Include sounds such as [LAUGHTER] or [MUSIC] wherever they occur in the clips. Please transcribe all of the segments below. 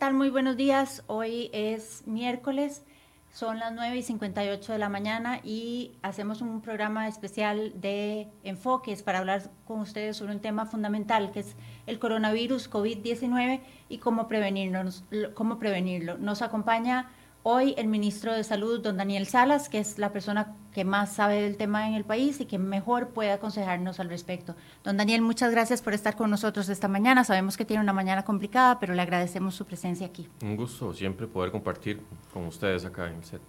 ¿qué tal? Muy buenos días. Hoy es miércoles, son las 9 y 58 de la mañana y hacemos un programa especial de enfoques para hablar con ustedes sobre un tema fundamental que es el coronavirus COVID-19 y cómo, prevenirnos, cómo prevenirlo. Nos acompaña hoy el ministro de Salud, don Daniel Salas, que es la persona que más sabe del tema en el país y que mejor puede aconsejarnos al respecto. Don Daniel, muchas gracias por estar con nosotros esta mañana. Sabemos que tiene una mañana complicada, pero le agradecemos su presencia aquí. Un gusto siempre poder compartir con ustedes acá en el set.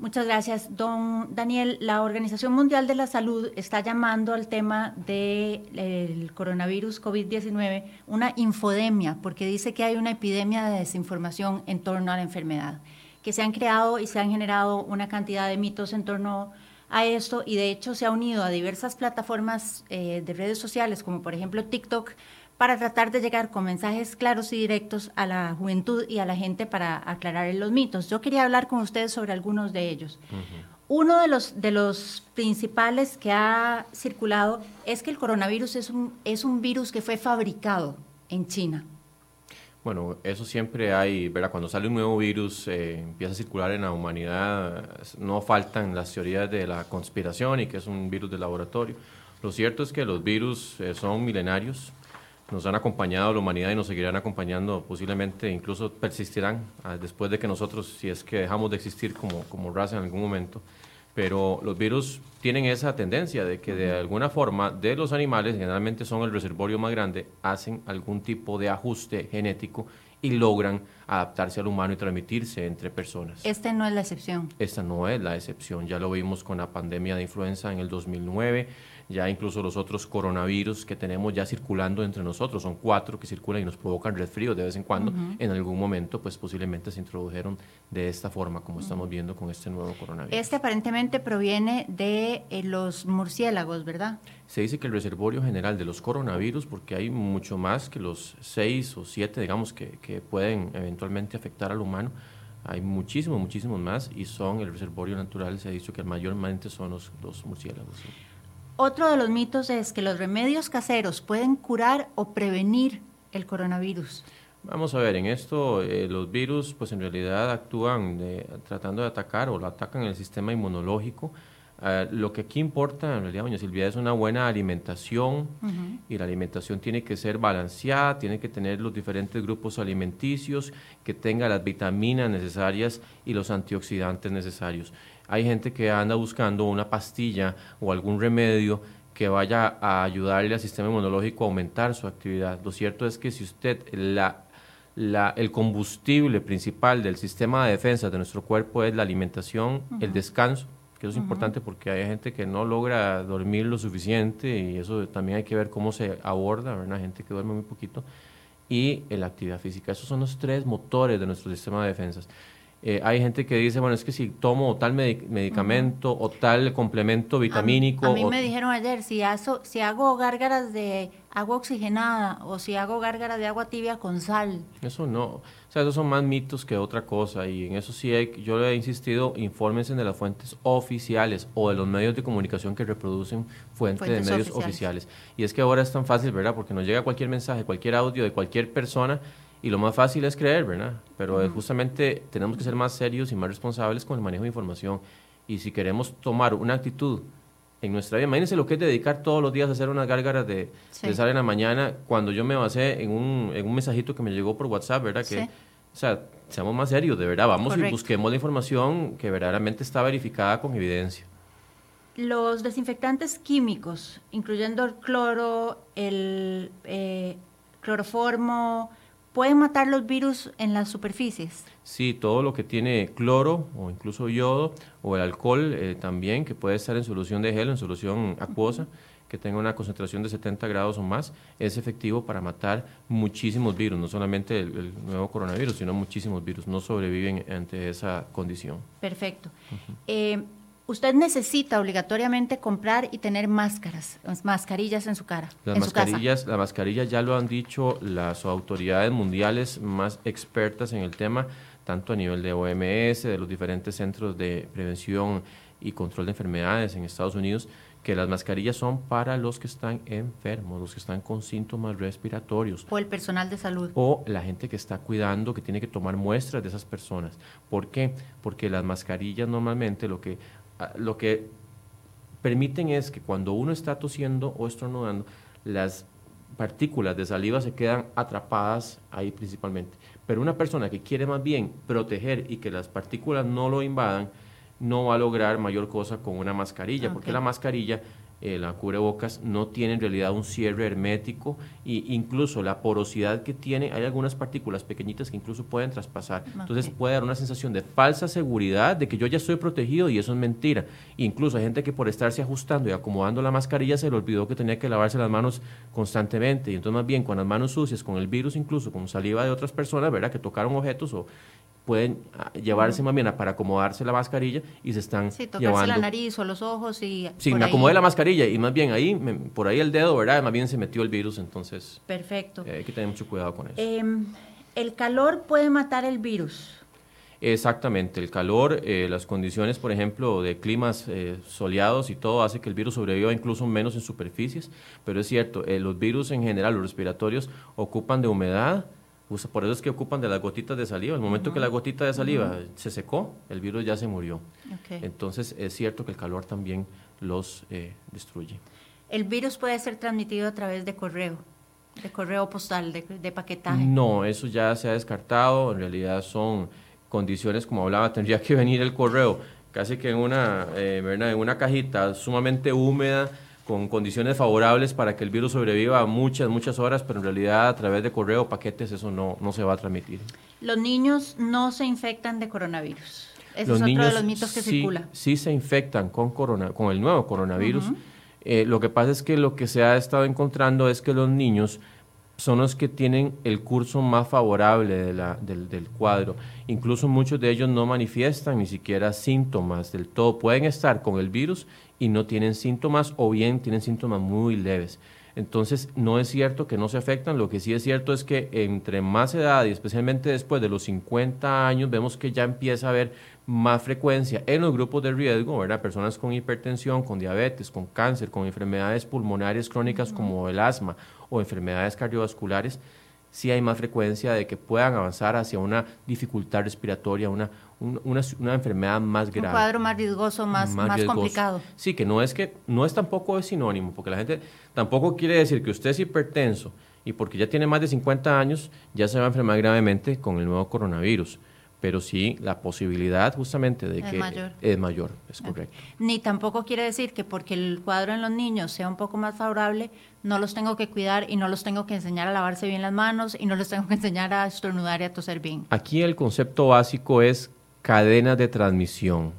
Muchas gracias, don Daniel. La Organización Mundial de la Salud está llamando al tema del coronavirus COVID-19 una infodemia, porque dice que hay una epidemia de desinformación en torno a la enfermedad que se han creado y se han generado una cantidad de mitos en torno a esto y de hecho se ha unido a diversas plataformas eh, de redes sociales como por ejemplo TikTok para tratar de llegar con mensajes claros y directos a la juventud y a la gente para aclarar los mitos. Yo quería hablar con ustedes sobre algunos de ellos. Uno de los, de los principales que ha circulado es que el coronavirus es un, es un virus que fue fabricado en China. Bueno, eso siempre hay, ¿verdad? Cuando sale un nuevo virus, eh, empieza a circular en la humanidad, no faltan las teorías de la conspiración y que es un virus de laboratorio. Lo cierto es que los virus eh, son milenarios, nos han acompañado a la humanidad y nos seguirán acompañando, posiblemente incluso persistirán ah, después de que nosotros, si es que dejamos de existir como, como raza en algún momento, pero los virus tienen esa tendencia de que de alguna forma de los animales, generalmente son el reservorio más grande, hacen algún tipo de ajuste genético y logran adaptarse al humano y transmitirse entre personas. Esta no es la excepción. Esta no es la excepción. Ya lo vimos con la pandemia de influenza en el 2009 ya incluso los otros coronavirus que tenemos ya circulando entre nosotros, son cuatro que circulan y nos provocan resfrío de vez en cuando, en algún momento pues posiblemente se introdujeron de esta forma como estamos viendo con este nuevo coronavirus. Este aparentemente proviene de eh, los murciélagos, ¿verdad? Se dice que el reservorio general de los coronavirus, porque hay mucho más que los seis o siete, digamos, que, que pueden eventualmente afectar al humano, hay muchísimos, muchísimos más y son el reservorio natural, se ha dicho que mayormente son los, los murciélagos. Otro de los mitos es que los remedios caseros pueden curar o prevenir el coronavirus. Vamos a ver, en esto eh, los virus pues en realidad actúan tratando de atacar o lo atacan el sistema inmunológico. Ah, lo que aquí importa en realidad, doña Silvia, es una buena alimentación y la alimentación tiene que ser balanceada, tiene que tener los diferentes grupos alimenticios, que tenga las vitaminas necesarias y los antioxidantes necesarios hay gente que anda buscando una pastilla o algún remedio que vaya a ayudarle al sistema inmunológico a aumentar su actividad. Lo cierto es que si usted la, la, el combustible principal del sistema de defensa de nuestro cuerpo es la alimentación, el descanso, que eso es importante porque hay gente que no logra dormir lo suficiente y eso también hay que ver cómo se aborda, ¿verdad? gente que duerme muy poquito, y la actividad física. Esos son los tres motores de nuestro sistema de defensas. Eh, hay gente que dice, bueno, es que si tomo tal medicamento o tal complemento vitamínico... A, mí me dijeron ayer, si, si hago gárgaras de agua oxigenada o si hago gárgaras de agua tibia con sal. Eso no, o sea, esos son más mitos que otra cosa y en eso sí hay, yo le he insistido, infórmense de las fuentes oficiales o de los medios de comunicación que reproducen fuentes, de medios oficiales. oficiales. Y es que ahora es tan fácil, ¿verdad? Porque nos llega cualquier mensaje, cualquier audio de cualquier persona y lo más fácil es creer, ¿verdad? Pero justamente tenemos que ser más serios y más responsables con el manejo de información. Y si queremos tomar una actitud en nuestra vida, imagínense lo que es dedicar todos los días a hacer unas gárgaras de, de sal en la mañana, cuando yo me basé en un, en un mensajito que me llegó por WhatsApp, ¿verdad? Que, O sea, seamos más serios, de verdad, vamos y busquemos la información que verdaderamente está verificada con evidencia. Los desinfectantes químicos, incluyendo el cloro, el eh, cloroformo, ¿Pueden matar los virus en las superficies? Sí, todo lo que tiene cloro o incluso yodo o el alcohol eh, también, que puede estar en solución de gel, en solución acuosa, que tenga una concentración de 70 grados o más, es efectivo para matar muchísimos virus, no solamente el, nuevo coronavirus, sino muchísimos virus, no sobreviven ante esa condición. Perfecto usted necesita obligatoriamente comprar y tener máscaras, mascarillas en su cara. Las mascarillas, las mascarillas ya lo han dicho las autoridades mundiales más expertas en el tema, tanto a nivel de OMS, de los diferentes centros de prevención y control de enfermedades en Estados Unidos, que las mascarillas son para los que están enfermos, los que están con síntomas respiratorios. O el personal de salud. O la gente que está cuidando, que tiene que tomar muestras de esas personas. ¿Por qué? Porque las mascarillas normalmente lo que, lo que permiten es que cuando uno está tosiendo o estornudando, las partículas de saliva se quedan atrapadas ahí principalmente. Pero una persona que quiere más bien proteger y que las partículas no lo invadan, no va a lograr mayor cosa con una mascarilla, porque la mascarilla eh, la cubrebocas no tiene en realidad un cierre hermético e incluso la porosidad que tiene, hay algunas partículas pequeñitas que incluso pueden traspasar. Entonces puede dar una sensación de falsa seguridad de que yo ya estoy protegido y eso es mentira. incluso hay gente que por estarse ajustando y acomodando la mascarilla se le olvidó que tenía que lavarse las manos constantemente y entonces más bien con las manos sucias, con el virus incluso, con saliva de otras personas, ¿verdad? Que tocaron objetos o pueden ah, llevarse más bien para acomodarse la mascarilla y se están sí, tocarse la nariz o los ojos y... Sí, me acomodé la mascarilla y más bien ahí, por ahí el dedo, ¿verdad? Más bien se metió el virus, entonces... Perfecto. Eh, hay que tener mucho cuidado con eso. Em, ¿El calor puede matar el virus? Exactamente, el calor, eh, las condiciones, por ejemplo, de climas eh, soleados y todo hace que el virus sobreviva incluso menos en superficies, pero es cierto, los virus en general, los respiratorios, ocupan de humedad, por eso es que ocupan de las gotitas de saliva. El momento que la gotita de saliva se secó, el virus ya se murió. Entonces es cierto que el calor también los eh, destruye. ¿El virus puede ser transmitido a través de correo? ¿De correo postal, de, paquetaje? No, eso ya se ha descartado. En realidad son condiciones, como hablaba, tendría que venir el correo casi que en una, eh, en una cajita sumamente húmeda con condiciones favorables para que el virus sobreviva muchas, muchas horas, pero en realidad a través de correo o paquetes eso no, no se va a transmitir. Los niños no se infectan de coronavirus. Ese es otro de los mitos que sí, circula. Sí se infectan con, corona, con el nuevo coronavirus. Eh, lo que pasa es que lo que se ha estado encontrando es que los niños son los que tienen el curso más favorable de la, del, del, cuadro. Incluso muchos de ellos no manifiestan ni siquiera síntomas del todo. Pueden estar con el virus y no tienen síntomas o bien tienen síntomas muy leves. Entonces, no es cierto que no se afectan, lo que sí es cierto es que entre más edad y especialmente después de los 50 años, vemos que ya empieza a haber más frecuencia en los grupos de riesgo, ¿verdad? Personas con hipertensión, con diabetes, con cáncer, con enfermedades pulmonares crónicas como el asma o enfermedades cardiovasculares, sí hay más frecuencia de que puedan avanzar hacia una dificultad respiratoria, una, una, enfermedad más grave. Un cuadro más riesgoso, más, más, complicado. Sí, que no es que no es tampoco es sinónimo, porque la gente tampoco quiere decir que usted es hipertenso y porque ya tiene más de 50 años ya se va a enfermar gravemente con el nuevo coronavirus pero sí la posibilidad justamente de que es mayor, es correcto. Ni tampoco quiere decir que porque el cuadro en los niños sea un poco más favorable, no los tengo que cuidar y no los tengo que enseñar a lavarse bien las manos y no los tengo que enseñar a estornudar y a toser bien. Aquí el concepto básico es cadena de transmisión.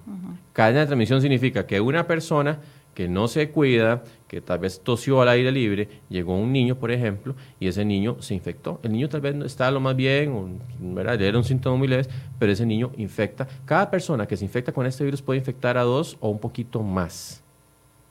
Cadena de transmisión significa que una persona que no se cuida, que tal vez tosió al aire libre, llegó un niño, por ejemplo, y ese niño se infectó. El niño tal vez está lo más bien, ¿verdad? era un síntoma muy leve, pero ese niño infecta. Cada persona que se infecta con este virus puede infectar a dos o un poquito más.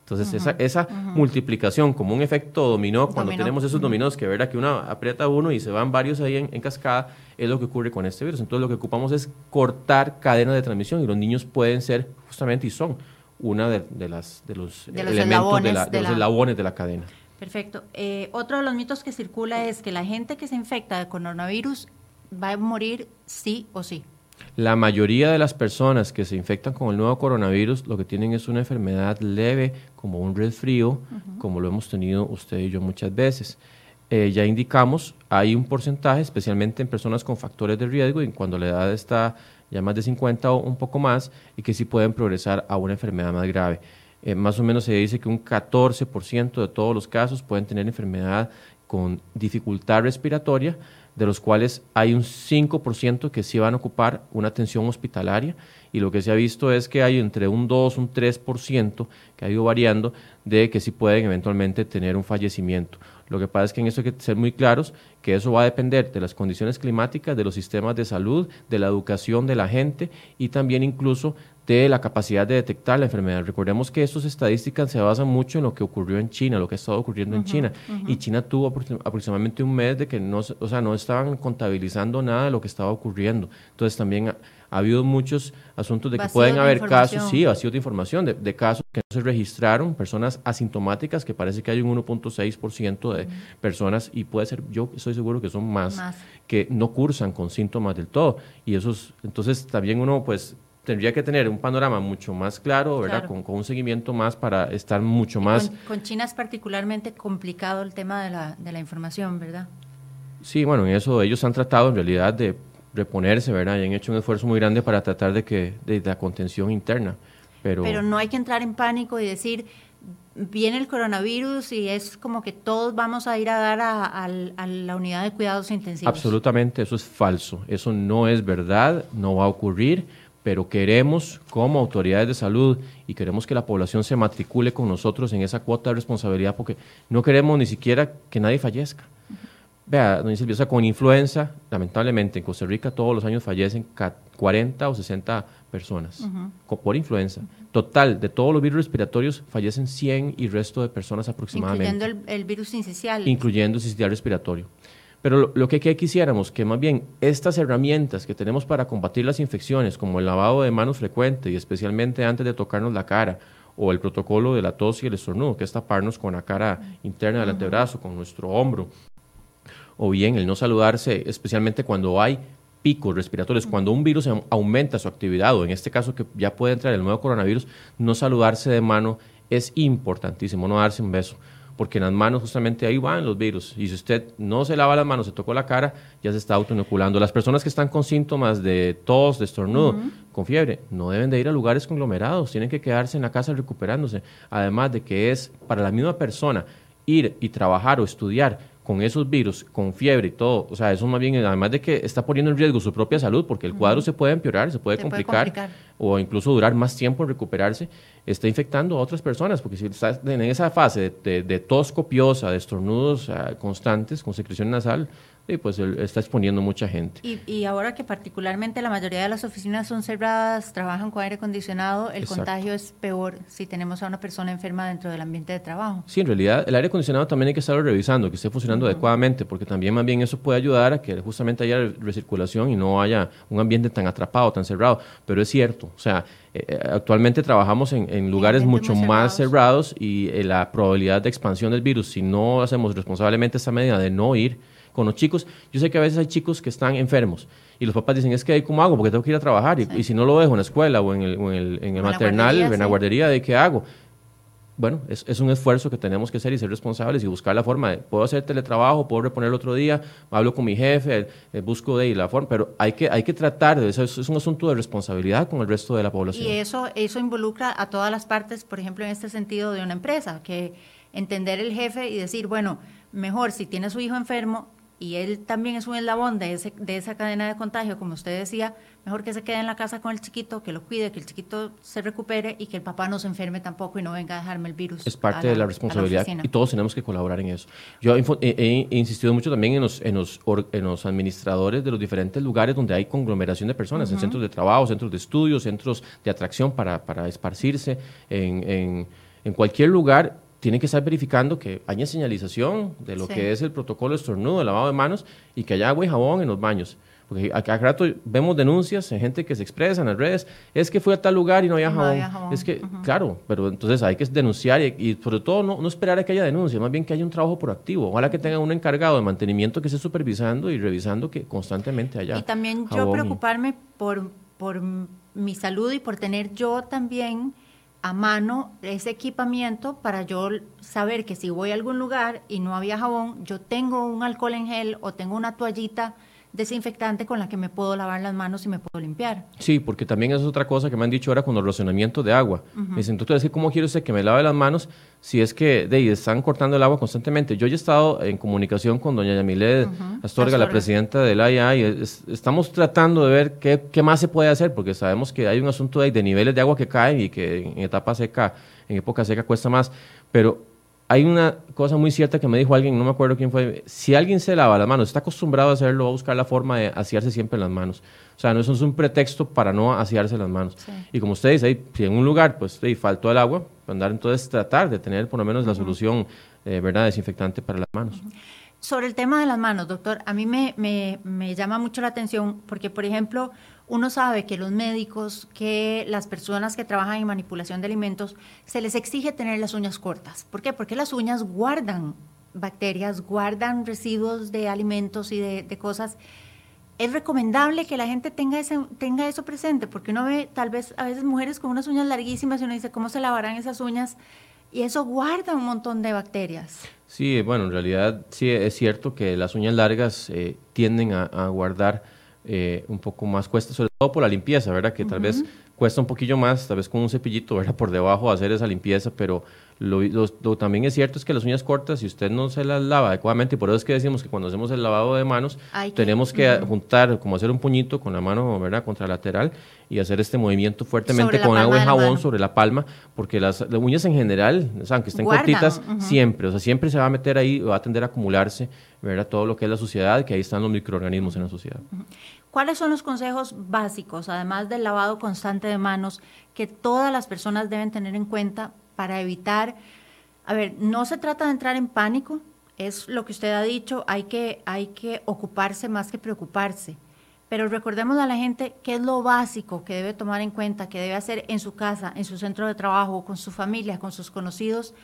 Entonces, esa, esa multiplicación como un efecto dominó, cuando tenemos esos dominós que verdad que uno aprieta uno y se van varios ahí en, cascada, es lo que ocurre con este virus. Entonces, lo que ocupamos es cortar cadenas de transmisión y los niños pueden ser justamente y son una de, las, de los, elementos de, los eslabones de la cadena. Perfecto. Eh, otro de los mitos que circula es que la gente que se infecta de coronavirus va a morir sí o sí. La mayoría de las personas que se infectan con el nuevo coronavirus lo que tienen es una enfermedad leve, como un resfrío, como lo hemos tenido usted y yo muchas veces. Eh, ya indicamos, hay un porcentaje, especialmente en personas con factores de riesgo, y cuando la edad está ya más de 50 o un poco más, y que sí pueden progresar a una enfermedad más grave. Eh, más o menos se dice que un 14% de todos los casos pueden tener enfermedad con dificultad respiratoria, de los cuales hay un 5% que sí van a ocupar una atención hospitalaria y lo que se ha visto es que hay entre un 2, un 3% que ha ido variando de que sí pueden eventualmente tener un fallecimiento. Lo que pasa es que en eso hay que ser muy claros que eso va a depender de las condiciones climáticas, de los sistemas de salud, de la educación de la gente y también incluso de la capacidad de detectar la enfermedad. Recordemos que estas estadísticas se basan mucho en lo que ocurrió en China, lo que ha estado ocurriendo en China. Y China tuvo aproximadamente un mes de que no, o sea, no estaban contabilizando nada de lo que estaba ocurriendo. Entonces también ha, habido muchos asuntos de que pueden haber casos, sí, vacío de información, de, casos que no se registraron, personas asintomáticas, que parece que hay un 1.6% de personas, y puede ser, yo estoy seguro que son más, que no cursan con síntomas del todo. Y esos, entonces también uno, pues, tendría que tener un panorama mucho más claro, ¿verdad? Con, un seguimiento más para estar mucho más... Con, China es particularmente complicado el tema de la, de la información, ¿verdad? Sí, bueno, en eso ellos han tratado en realidad de reponerse, ¿verdad? Y han hecho un esfuerzo muy grande para tratar de que de, la contención interna. Pero, pero no hay que entrar en pánico y decir, viene el coronavirus y es como que todos vamos a ir a dar a, a, la unidad de cuidados intensivos. Absolutamente, eso es falso. Eso no es verdad, no va a ocurrir pero queremos como autoridades de salud y queremos que la población se matricule con nosotros en esa cuota de responsabilidad porque no queremos ni siquiera que nadie fallezca. Vea, doña Silvia, o sea, con influenza, lamentablemente en Costa Rica todos los años fallecen 40 o 60 personas por influenza. Total, de todos los virus respiratorios fallecen 100 y resto de personas aproximadamente. Incluyendo el, el virus incisional. Incluyendo el sincicial respiratorio. Pero lo, que, quisiéramos, que más bien estas herramientas que tenemos para combatir las infecciones, como el lavado de manos frecuente y especialmente antes de tocarnos la cara, o el protocolo de la tos y el estornudo, que es taparnos con la cara interna del antebrazo, con nuestro hombro, o bien el no saludarse, especialmente cuando hay picos respiratorios, cuando un virus aumenta su actividad, o en este caso que ya puede entrar el nuevo coronavirus, no saludarse de mano es importantísimo, no darse un beso porque en las manos justamente ahí van los virus. Y si usted no se lava las manos, se tocó la cara, ya se está autoinoculando. Las personas que están con síntomas de tos, de estornudo, con fiebre, no deben de ir a lugares conglomerados, tienen que quedarse en la casa recuperándose. Además de que es para la misma persona ir y trabajar o estudiar con esos virus, con fiebre y todo, o sea, eso más bien, además de que está poniendo en riesgo su propia salud, porque el cuadro se puede empeorar, se, puede, complicar, o incluso durar más tiempo en recuperarse, está infectando a otras personas, porque si está en esa fase de, tos copiosa, de estornudos ah, constantes, con secreción nasal, y pues él está exponiendo mucha gente. Y, ahora que particularmente la mayoría de las oficinas son cerradas, trabajan con aire acondicionado, el contagio es peor si tenemos a una persona enferma dentro del ambiente de trabajo. Sí, en realidad el aire acondicionado también hay que estarlo revisando, que esté funcionando adecuadamente, porque también más bien eso puede ayudar a que justamente haya recirculación y no haya un ambiente tan atrapado, tan cerrado. Pero es cierto, o sea, eh, eh, actualmente trabajamos en, lugares mucho más cerrados y eh, la probabilidad de expansión del virus, si no hacemos responsablemente esta medida de no ir, con los chicos. Yo sé que a veces hay chicos que están enfermos y los papás dicen, es que, ¿cómo hago? Porque tengo que ir a trabajar. Y, si no lo dejo en la escuela o en el, en el, en el maternal, en la guardería, ¿de qué hago? Bueno, es, es, un esfuerzo que tenemos que hacer y ser responsables y buscar la forma de, puedo hacer teletrabajo, puedo reponer otro día, hablo con mi jefe, eh, busco de ahí la forma, pero hay que, hay que tratar de eso, es un asunto de responsabilidad con el resto de la población. Y eso, eso involucra a todas las partes, por ejemplo, en este sentido de una empresa, que entender el jefe y decir, bueno, mejor si tiene a su hijo enfermo, y él también es un eslabón de, ese, de esa cadena de contagio, como usted decía, mejor que se quede en la casa con el chiquito, que lo cuide, que el chiquito se recupere y que el papá no se enferme tampoco y no venga a dejarme el virus. Es parte de la responsabilidad y todos tenemos que colaborar en eso. Yo he, insistido mucho también en los, en, los, en los administradores de los diferentes lugares donde hay conglomeración de personas, en centros de trabajo, centros de estudio, centros de atracción para, para esparcirse, en, en, en cualquier lugar tienen que estar verificando que haya señalización de lo que es el protocolo estornudo, de lavado de manos y que haya agua y jabón en los baños. Porque a cada rato vemos denuncias de gente que se expresa en las redes, es que fue a tal lugar y no había jabón. Es que, claro, pero entonces hay que denunciar y, sobre todo no, no, esperar a que haya denuncia, más bien que haya un trabajo proactivo. Ojalá que tenga un encargado de mantenimiento que esté supervisando y revisando que constantemente haya. Y también yo preocuparme por, por mi salud y por tener yo también a mano ese equipamiento para yo saber que si voy a algún lugar y no había jabón, yo tengo un alcohol en gel o tengo una toallita desinfectante con la que me puedo lavar las manos y me puedo limpiar. Sí, porque también es otra cosa que me han dicho ahora con el racionamiento de agua. Me dicen, entonces, ¿cómo quiere usted que me lave las manos si es que de, están cortando el agua constantemente? Yo ya he estado en comunicación con doña Yamile Astorga, la presidenta de la IA, y estamos tratando de ver qué, qué, más se puede hacer, porque sabemos que hay un asunto de, de niveles de agua que caen y que en etapa seca, en época seca cuesta más, pero hay una cosa muy cierta que me dijo alguien, no me acuerdo quién fue, si alguien se lava las manos, está acostumbrado a hacerlo, va a buscar la forma de asearse siempre las manos. O sea, no eso es un pretexto para no asearse las manos. Y como usted dice, si en un lugar pues faltó el agua, pues, andar entonces tratar de tener por lo menos la solución, eh, ¿verdad?, desinfectante para las manos. Sobre el tema de las manos, doctor, a mí me, me, me llama mucho la atención porque, por ejemplo, uno sabe que los médicos, que las personas que trabajan en manipulación de alimentos, se les exige tener las uñas cortas. ¿Por qué? Porque las uñas guardan bacterias, guardan residuos de alimentos y de, cosas. Es recomendable que la gente tenga, eso presente, porque uno ve tal vez a veces mujeres con unas uñas larguísimas y uno dice, ¿cómo se lavarán esas uñas? Y eso guarda un montón de bacterias. Sí, bueno, en realidad sí es cierto que las uñas largas eh, tienden a guardar eh, un poco más cuesta, sobre todo por la limpieza, ¿verdad? Que tal vez cuesta un poquillo más, tal vez con un cepillito, ¿verdad? [LAUGHS] Por debajo hacer esa limpieza, pero lo, también es cierto es que las uñas cortas, si usted no se las lava adecuadamente, y por eso es que decimos que cuando hacemos el lavado de manos, tenemos que juntar, como hacer un puñito con la mano, ¿verdad? Contralateral y hacer este movimiento fuertemente con agua y jabón sobre la palma, porque las, uñas en general, aunque estén cortitas, siempre, o sea, siempre se va a meter ahí, va a tender a acumularse, ¿verdad? Todo lo que es la suciedad, que ahí están los microorganismos en la suciedad. ¿Cuáles son los consejos básicos, además del lavado constante de manos, que todas las personas deben tener en cuenta para evitar, a ver, no se trata de entrar en pánico, es lo que usted ha dicho, hay que, hay que ocuparse más que preocuparse. Pero recordemos a la gente qué es lo básico que debe tomar en cuenta, que debe hacer en su casa, en su centro de trabajo, con su familia, con sus conocidos,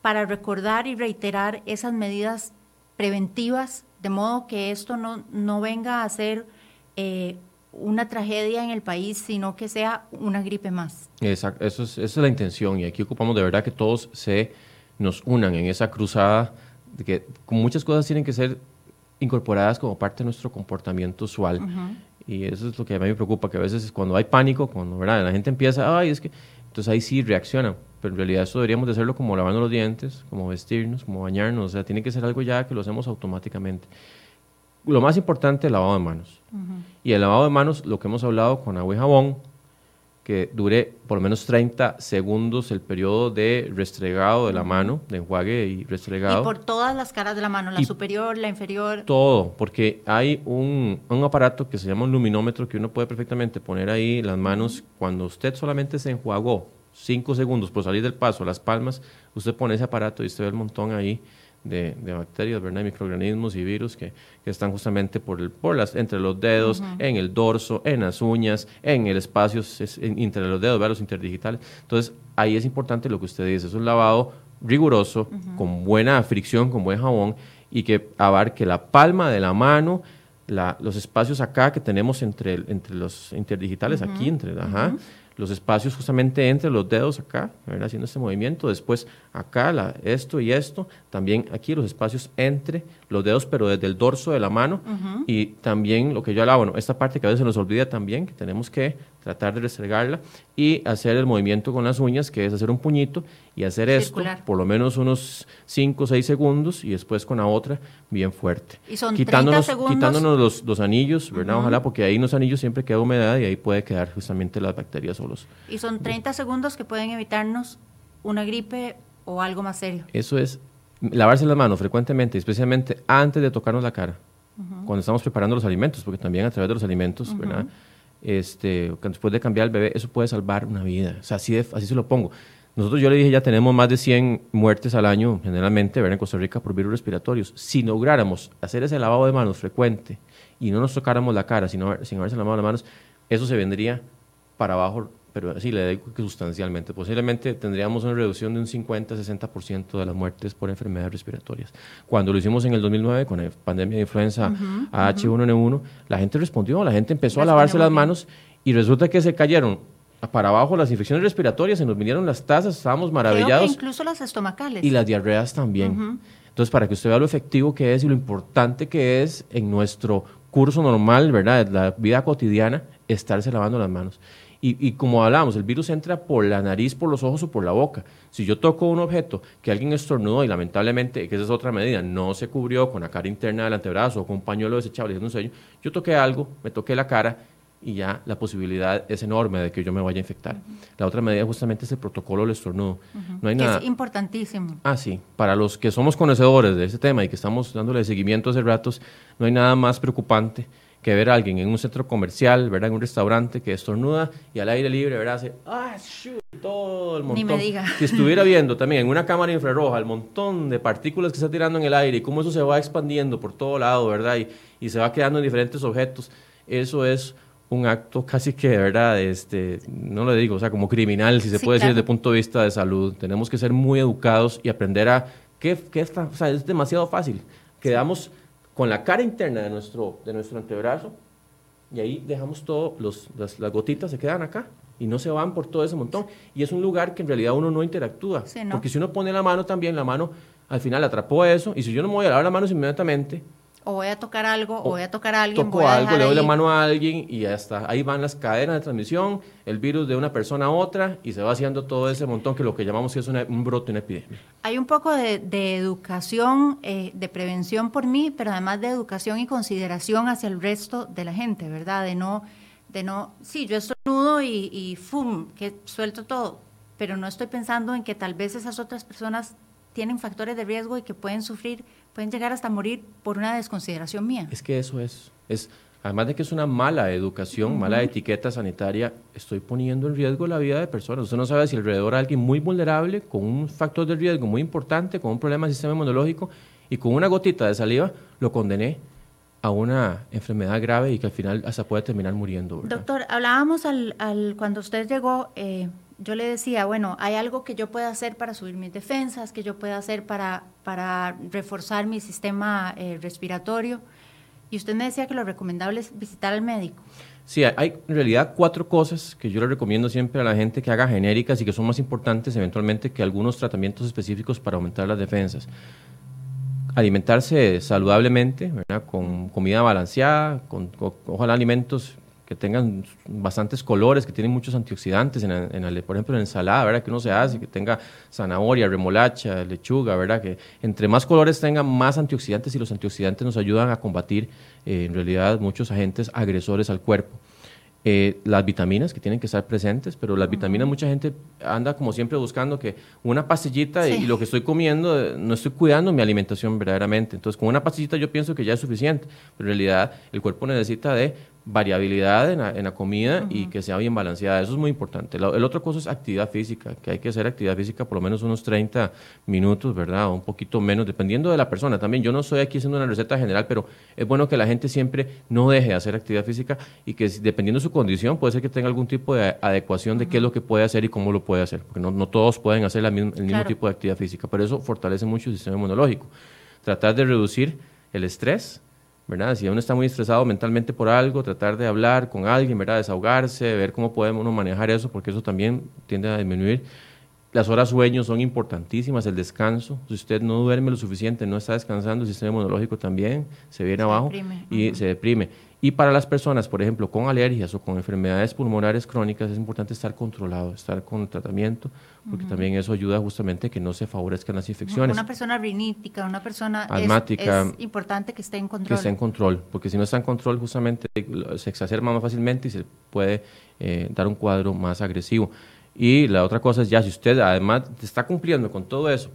para recordar y reiterar esas medidas preventivas, de modo que esto no, no venga a ser eh, una tragedia en el país, sino que sea una gripe más. Exacto, eso es, esa es la intención y aquí ocupamos de verdad que todos se nos unan en esa cruzada, de que muchas cosas tienen que ser incorporadas como parte de nuestro comportamiento usual. Y eso es lo que a mí me preocupa, que a veces cuando hay pánico, cuando ¿verdad? la gente empieza, ay, es que, entonces ahí sí reaccionan, pero en realidad eso deberíamos de hacerlo como lavando los dientes, como vestirnos, como bañarnos, o sea, tiene que ser algo ya que lo hacemos automáticamente lo más importante, el lavado de manos. Y el lavado de manos, lo que hemos hablado con agua y jabón, que dure por lo menos 30 segundos el periodo de restregado de la mano, de enjuague y restregado. Y por todas las caras de la mano, la superior, la inferior. Todo, porque hay un, un, aparato que se llama un luminómetro que uno puede perfectamente poner ahí las manos cuando usted solamente se enjuagó 5 segundos por salir del paso, las palmas, usted pone ese aparato y usted ve el montón ahí de, bacterias, ¿verdad? microorganismos y virus que, están justamente por, por las, entre los dedos, en el dorso, en las uñas, en el espacio entre los dedos, los interdigitales. Entonces, ahí es importante lo que usted dice, es un lavado riguroso, con buena fricción, con buen jabón y que abarque la palma de la mano, los espacios acá que tenemos entre, entre los interdigitales, aquí, entre, ajá, los espacios justamente entre los dedos acá, haciendo este movimiento, después acá esto y esto, también aquí los espacios entre los dedos, pero desde el dorso de la mano, y también lo que yo hablaba, bueno, esta parte que a veces se nos olvida también, que tenemos que tratar de restregarla y hacer el movimiento con las uñas, que es hacer un puñito y hacer esto por lo menos unos 5 o 6 segundos y después con la otra bien fuerte. Y son quitándonos, 30 segundos. Quitándonos los, los anillos, ¿verdad? Ojalá, porque ahí en los anillos siempre queda humedad y ahí puede quedar justamente las bacterias solos. Y son 30 segundos que pueden evitarnos una gripe o algo más serio. Eso es lavarse las manos frecuentemente, especialmente antes de tocarnos la cara, cuando estamos preparando los alimentos, porque también a través de los alimentos, ¿verdad? este, después de cambiar el bebé, eso puede salvar una vida. O sea, así, así se lo pongo. Nosotros, yo le dije, ya tenemos más de 100 muertes al año, generalmente, en Costa Rica por virus respiratorios. Si lográramos hacer ese lavado de manos frecuente y no nos tocáramos la cara sino, sin haberse lavado las manos, eso se vendría para abajo pero sí, le digo que sustancialmente. Posiblemente tendríamos una reducción de un 50-60% de las muertes por enfermedades respiratorias. Cuando lo hicimos en el 2009 con la pandemia de influenza H1N1, la gente respondió, la gente empezó a lavarse las manos y resulta que se cayeron para abajo las infecciones respiratorias, se nos vinieron las tasas, estábamos maravillados. incluso las estomacales. Y las diarreas también. Entonces, para que usted vea lo efectivo que es y lo importante que es en nuestro curso normal, ¿verdad? La vida cotidiana, estarse lavando las manos. Y, como hablábamos, el virus entra por la nariz, por los ojos o por la boca. Si yo toco un objeto que alguien estornudó y lamentablemente, que esa es otra medida, no se cubrió con la cara interna del antebrazo o con un pañuelo desechable, un sello, yo toqué algo, me toqué la cara y ya la posibilidad es enorme de que yo me vaya a infectar. La otra medida justamente es el protocolo del estornudo. no hay nada... Es importantísimo. Ah, sí. Para los que somos conocedores de ese tema y que estamos dándole seguimiento hace ratos, no hay nada más preocupante que ver a alguien en un centro comercial, ¿verdad? En un restaurante que estornuda y al aire libre, ¿verdad? Hace, ah, shoot, todo el montón. Ni me diga. Si estuviera viendo también en una cámara infrarroja el montón de partículas que está tirando en el aire y cómo eso se va expandiendo por todo lado, ¿verdad? Y, y se va quedando en diferentes objetos, eso es un acto casi que de verdad, este, no lo digo, o sea, como criminal, si se puede decir desde el punto de vista de salud. Tenemos que ser muy educados y aprender a, ¿qué, qué está? O sea, es demasiado fácil. Quedamos con la cara interna de nuestro, de nuestro antebrazo y ahí dejamos todo, los, las, gotitas se quedan acá y no se van por todo ese montón. Y es un lugar que en realidad uno no interactúa. Porque si uno pone la mano también, la mano al final atrapó eso y si yo no me voy a lavar las manos inmediatamente, o voy a tocar algo, o, voy a tocar a alguien. Toco algo, le doy la mano a alguien y ya está. Ahí van las cadenas de transmisión, el virus de una persona a otra y se va haciendo todo ese montón que lo que llamamos que es un brote, una epidemia. Hay un poco de, educación, eh, de prevención por mí, pero además de educación y consideración hacia el resto de la gente, ¿verdad? De no, de no, sí, yo estornudo y, y ¡fum! que suelto todo, pero no estoy pensando en que tal vez esas otras personas tienen factores de riesgo y que pueden sufrir pueden llegar hasta morir por una desconsideración mía. Es que eso es, es además de que es una mala educación, mala etiqueta sanitaria, estoy poniendo en riesgo la vida de personas. Usted no sabe si alrededor hay alguien muy vulnerable, con un factor de riesgo muy importante, con un problema del sistema inmunológico, y con una gotita de saliva lo condené a una enfermedad grave y que al final hasta puede terminar muriendo. Doctor, hablábamos al, al, cuando usted llegó, eh, yo le decía, bueno, hay algo que yo pueda hacer para subir mis defensas, que yo pueda hacer para, para reforzar mi sistema eh, respiratorio. Y usted me decía que lo recomendable es visitar al médico. Sí, hay en realidad cuatro cosas que yo le recomiendo siempre a la gente que haga genéricas y que son más importantes eventualmente que algunos tratamientos específicos para aumentar las defensas. Alimentarse saludablemente, con comida balanceada, con ojalá alimentos que tengan bastantes colores, que tienen muchos antioxidantes, en, en, por ejemplo en ensalada, ¿verdad? Que uno se hace, que tenga zanahoria, remolacha, lechuga, ¿verdad? Que entre más colores tengan, más antioxidantes y los antioxidantes nos ayudan a combatir eh, en realidad muchos agentes agresores al cuerpo. Eh, las vitaminas que tienen que estar presentes, pero las vitaminas mucha gente anda como siempre buscando que una pastillita y, lo que estoy comiendo, eh, no estoy cuidando mi alimentación verdaderamente. Entonces, con una pastillita yo pienso que ya es suficiente, pero en realidad el cuerpo necesita de variabilidad en la, comida y que sea bien balanceada. Eso es muy importante. el otro cosa es actividad física, que hay que hacer actividad física por lo menos unos 30 minutos, ¿verdad? O un poquito menos, dependiendo de la persona. También yo no estoy aquí haciendo una receta general, pero es bueno que la gente siempre no deje de hacer actividad física y que dependiendo de su condición puede ser que tenga algún tipo de adecuación de qué es lo que puede hacer y cómo lo puede hacer, porque no, no todos pueden hacer el mismo tipo de actividad física, pero eso fortalece mucho el sistema inmunológico. Tratar de reducir el estrés, ¿verdad? Si uno está muy estresado mentalmente por algo, tratar de hablar con alguien, ¿verdad? Desahogarse, ver cómo podemos uno manejar eso, porque eso también tiende a disminuir. Las horas sueño son importantísimas, el descanso. Si usted no duerme lo suficiente, no está descansando, el sistema inmunológico también se viene abajo y se deprime. Y para las personas, por ejemplo, con alergias o con enfermedades pulmonares crónicas, es importante estar controlado, estar con tratamiento, porque también eso ayuda justamente a que no se favorezcan las infecciones. Una persona rinítica, una persona asmática, es, importante que esté en control. Que esté en control, porque si no está en control, justamente se exacerba más fácilmente y se puede eh, dar un cuadro más agresivo. Y la otra cosa es ya, si usted además está cumpliendo con todo eso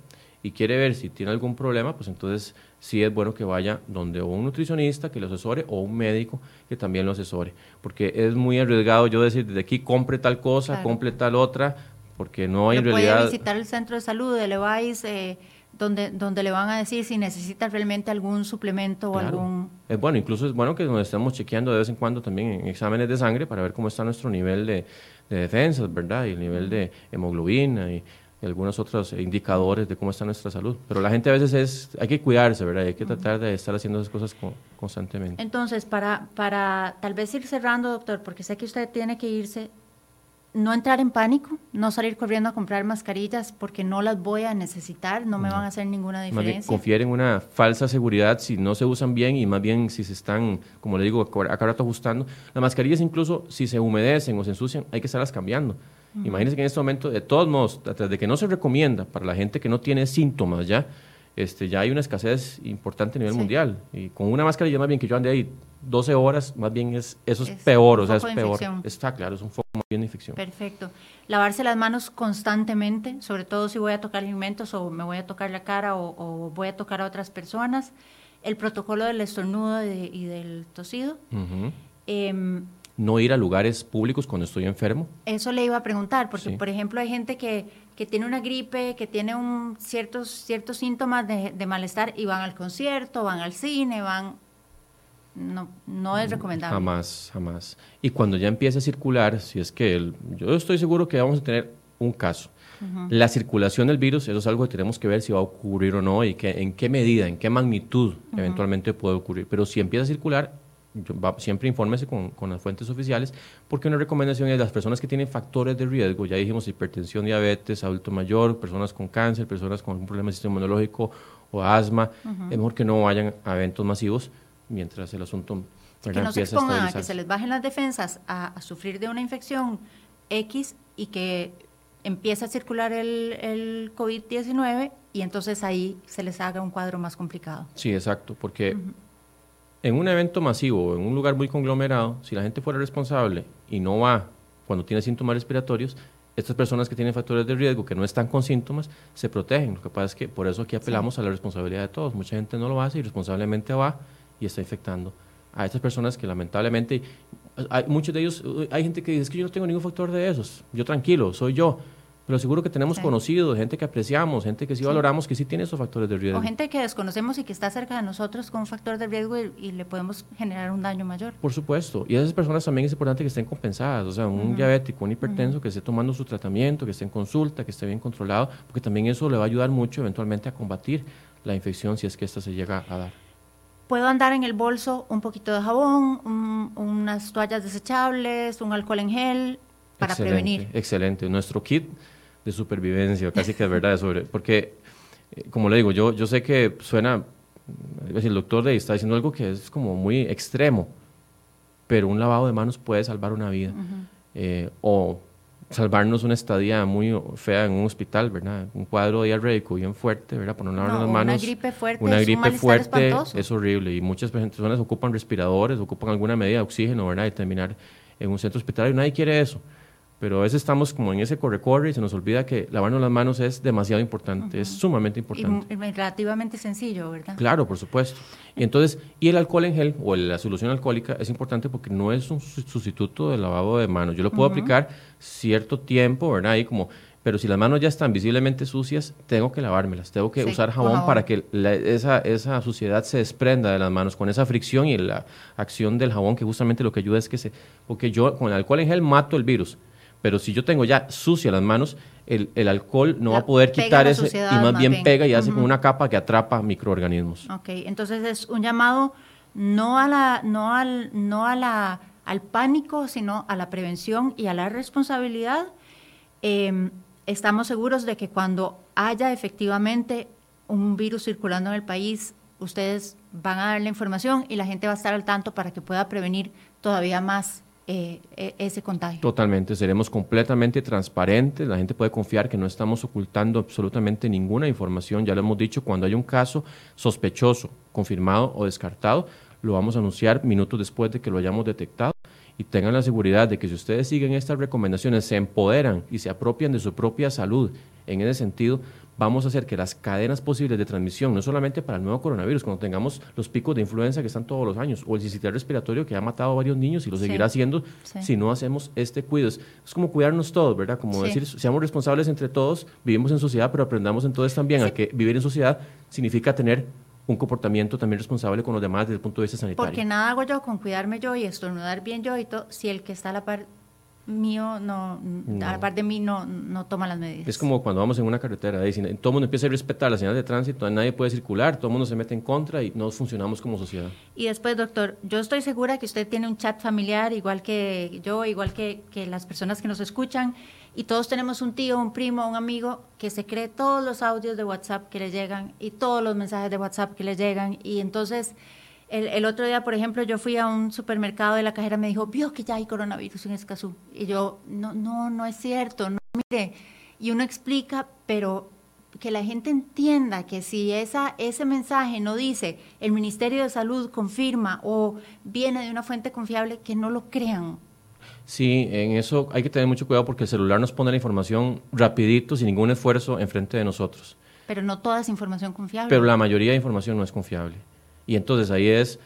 y quiere ver si tiene algún problema, pues entonces sí es bueno que vaya donde un nutricionista que lo asesore o un médico que también lo asesore, porque es muy arriesgado yo decir desde aquí compre tal cosa, compre tal otra, porque no hay en realidad... Puede visitar el centro de salud de Levi's, eh, donde, donde le van a decir si necesita realmente algún suplemento o algún... Es bueno, incluso es bueno que nos estemos chequeando de vez en cuando también en exámenes de sangre para ver cómo está nuestro nivel de, de defensas, ¿verdad? Y el nivel de hemoglobina y algunos otros indicadores de cómo está nuestra salud. Pero la gente a veces es, hay que cuidarse, ¿verdad? Hay que tratar de estar haciendo esas cosas constantemente. Entonces, para, para tal vez ir cerrando, doctor, porque sé que usted tiene que irse, no entrar en pánico, no salir corriendo a comprar mascarillas porque no las voy a necesitar, no me van a hacer ninguna diferencia. confiar en una falsa seguridad si no se usan bien y más bien si se están, como le digo, acá rato ajustando. Las mascarillas incluso si se humedecen o se ensucian, hay que estarlas cambiando. Imagínense que en este momento, de todos modos, de que no se recomienda para la gente que no tiene síntomas ya, este, ya hay una escasez importante a nivel mundial. Y con una mascarilla más bien que yo ande ahí 12 horas, más bien es, eso es, peor, o sea, es peor. Infección. Está claro, es un foco bien de infección. Perfecto. Lavarse las manos constantemente, sobre todo si voy a tocar alimentos o me voy a tocar la cara o, voy a tocar a otras personas. El protocolo del estornudo y del tosido. Em, no ir a lugares públicos cuando estoy enfermo. Eso le iba a preguntar, porque por ejemplo hay gente que, que, tiene una gripe, que tiene un, ciertos, ciertos síntomas de, de malestar y van al concierto, van al cine, van no, no es recomendable. Jamás, jamás. Y cuando ya empiece a circular, si es que el, yo estoy seguro que vamos a tener un caso. La circulación del virus, eso es algo que tenemos que ver si va a ocurrir o no y que, en qué medida, en qué magnitud eventualmente puede ocurrir. Pero si empieza a circular, siempre infórmese con, con, las fuentes oficiales, porque una recomendación es las personas que tienen factores de riesgo, ya dijimos hipertensión, diabetes, adulto mayor, personas con cáncer, personas con algún problema del sistema inmunológico o asma, es mejor que no vayan a eventos masivos mientras el asunto que no se expongan a que se les bajen las defensas a, sufrir de una infección X y que empiece a circular el, el COVID-19 y entonces ahí se les haga un cuadro más complicado. Sí, exacto, porque en un evento masivo, en un lugar muy conglomerado, si la gente fuera responsable y no va cuando tiene síntomas respiratorios, estas personas que tienen factores de riesgo, que no están con síntomas, se protegen. Lo que pasa es que por eso aquí apelamos a la responsabilidad de todos. Mucha gente no lo hace y responsablemente va y está infectando a estas personas que lamentablemente, hay, muchos de ellos, hay gente que dice, es que yo no tengo ningún factor de esos, yo tranquilo, soy yo. Pero seguro que tenemos conocidos, gente que apreciamos, gente que sí, valoramos, que sí tiene esos factores de riesgo. O gente que desconocemos y que está cerca de nosotros con un factor de riesgo y, le podemos generar un daño mayor. Por supuesto. Y a esas personas también es importante que estén compensadas. O sea, un diabético, un hipertenso, que esté tomando su tratamiento, que esté en consulta, que esté bien controlado, porque también eso le va a ayudar mucho eventualmente a combatir la infección si es que esta se llega a dar puedo andar en el bolso un poquito de jabón, unas toallas desechables, un alcohol en gel para prevenir. Excelente. Nuestro kit de supervivencia, casi que es verdad, sobre, porque, eh, como le digo, yo, yo sé que suena, el doctor de está diciendo algo que es como muy extremo, pero un lavado de manos puede salvar una vida. Eh, o salvarnos una estadía muy fea en un hospital, ¿verdad? Un cuadro diarreico bien fuerte, ¿verdad? Por no lavar las manos. Una gripe fuerte. Una gripe fuerte es horrible y muchas personas ocupan respiradores, ocupan alguna medida de oxígeno, ¿verdad? Y terminar en un centro hospitalario. Nadie quiere eso. Pero a veces estamos como en ese corre-corre y se nos olvida que lavarnos las manos es demasiado importante, es sumamente importante. Y relativamente sencillo, ¿verdad? Claro, por supuesto. Y entonces, y el alcohol en gel o la solución alcohólica es importante porque no es un sustituto del lavado de manos. Yo lo puedo aplicar cierto tiempo, ¿verdad? Y como, pero si las manos ya están visiblemente sucias, tengo que lavármelas, tengo que usar jabón, para que esa, esa suciedad se desprenda de las manos, con esa fricción y la acción del jabón, que justamente lo que ayuda es que se, porque yo con el alcohol en gel mato el virus, pero si yo tengo ya sucia las manos, el, el alcohol no va a poder quitar ese y más, bien, pega y hace como una capa que atrapa microorganismos. Ok, entonces es un llamado no a la, no al, no a la al pánico, sino a la prevención y a la responsabilidad. Em, estamos seguros de que cuando haya efectivamente un virus circulando en el país, ustedes van a dar la información y la gente va a estar al tanto para que pueda prevenir todavía más eh, e, ese contagio. Totalmente, seremos completamente transparentes, la gente puede confiar que no estamos ocultando absolutamente ninguna información, ya lo hemos dicho, cuando hay un caso sospechoso, confirmado o descartado, lo vamos a anunciar minutos después de que lo hayamos detectado. Y tengan la seguridad de que si ustedes siguen estas recomendaciones, se empoderan y se apropian de su propia salud en ese sentido, vamos a hacer que las cadenas posibles de transmisión, no solamente para el nuevo coronavirus, cuando tengamos los picos de influenza que están todos los años, o el sistema respiratorio que ha matado a varios niños y lo seguirá haciendo si no hacemos este cuidado. Es como cuidarnos todos, ¿verdad? Como decir, seamos responsables entre todos, vivimos en sociedad, pero aprendamos entonces también a que vivir en sociedad significa tener un comportamiento también responsable con los demás desde el punto de vista sanitario. Porque nada hago yo con cuidarme yo y estornudar bien yo y todo, si el que está a la par mío no, a la par de mí no, no toma las medidas. Es como cuando vamos en una carretera, todo el mundo empieza a respetar las señales de tránsito, nadie puede circular, todo el mundo se mete en contra y no funcionamos como sociedad. Y después, doctor, yo estoy segura que usted tiene un chat familiar igual que yo, igual que, que las personas que nos escuchan y todos tenemos un tío, un primo, un amigo que se cree todos los audios de WhatsApp que le llegan y todos los mensajes de WhatsApp que le llegan. Y entonces, el, el otro día, por ejemplo, yo fui a un supermercado y la cajera me dijo, vio que ya hay coronavirus en Escazú. Y yo, no, no, no es cierto, no, mire. Y uno explica, pero que la gente entienda que si esa, ese mensaje no dice el Ministerio de Salud confirma o viene de una fuente confiable, que no lo crean. Sí, en eso hay que tener mucho cuidado porque el celular nos pone la información rapidito, sin ningún esfuerzo, enfrente de nosotros. Pero no toda es información confiable. Pero la mayoría de información no es confiable. Y entonces ahí es,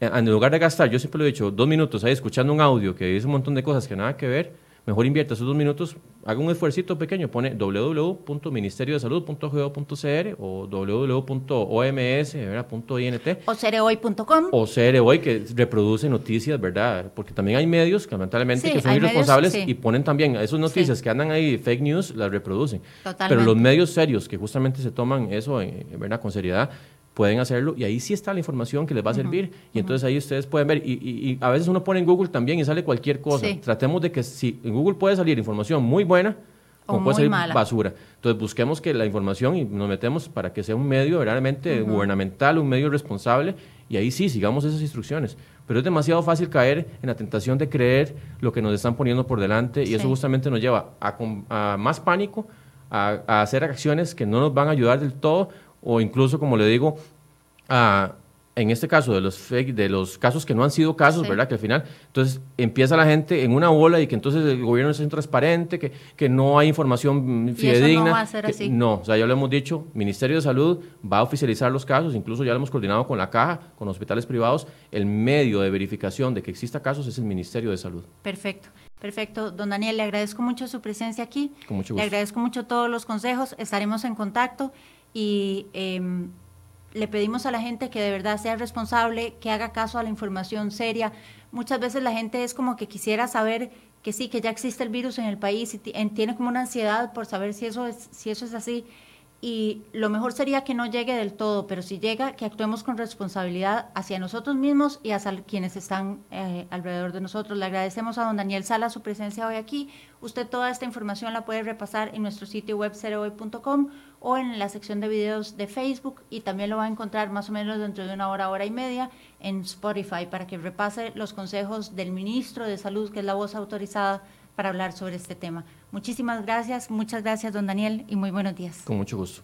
en lugar de gastar, yo siempre lo he dicho, dos minutos ahí escuchando un audio que dice un montón de cosas que nada que ver, mejor invierta esos dos minutos, haga un esfuerzo pequeño, pone www.ministeriodesalud.gov.cr o www.oms.int o cerehoy.com o cerehoy que reproduce noticias, ¿verdad? Porque también hay medios que lamentablemente que son irresponsables y ponen también esas noticias que andan ahí fake news las reproducen. Pero los medios serios que justamente se toman eso, ¿verdad? Con seriedad, pueden hacerlo y ahí sí está la información que les va a servir y entonces ahí ustedes pueden ver y, a veces uno pone en Google también y sale cualquier cosa. Tratemos de que si en Google puede salir información muy buena o puede salir basura. Entonces busquemos que la información y nos metemos para que sea un medio verdaderamente gubernamental, un medio responsable y ahí sí sigamos esas instrucciones. Pero es demasiado fácil caer en la tentación de creer lo que nos están poniendo por delante y eso justamente nos lleva a, más pánico, a, a hacer acciones que no nos van a ayudar del todo o incluso, como le digo, en este caso de los de los casos que no han sido casos, ¿verdad? Que al final, entonces empieza la gente en una ola y que entonces el gobierno es intransparente, que, que no hay información fidedigna. no va a ser así. No, o sea, ya lo hemos dicho, Ministerio de Salud va a oficializar los casos, incluso ya lo hemos coordinado con la caja, con hospitales privados, el medio de verificación de que exista casos es el Ministerio de Salud. Perfecto. Perfecto, don Daniel, le agradezco mucho su presencia aquí. Con mucho gusto. Le agradezco mucho todos los consejos, estaremos en contacto y em, le pedimos a la gente que de verdad sea responsable, que haga caso a la información seria. Muchas veces la gente es como que quisiera saber que sí, que ya existe el virus en el país y tiene como una ansiedad por saber si eso es, si eso es así y lo mejor sería que no llegue del todo, pero si llega, que actuemos con responsabilidad hacia nosotros mismos y hacia quienes están eh, alrededor de nosotros. Le agradecemos a don Daniel Sala su presencia hoy aquí. Usted toda esta información la puede repasar en nuestro sitio web cereoy.com o en la sección de videos de Facebook y también lo va a encontrar más o menos dentro de una hora, hora y media en Spotify para que repase los consejos del ministro de Salud, que es la voz autorizada para hablar sobre este tema. Muchísimas gracias, muchas gracias, don Daniel, y muy buenos días. Con mucho gusto.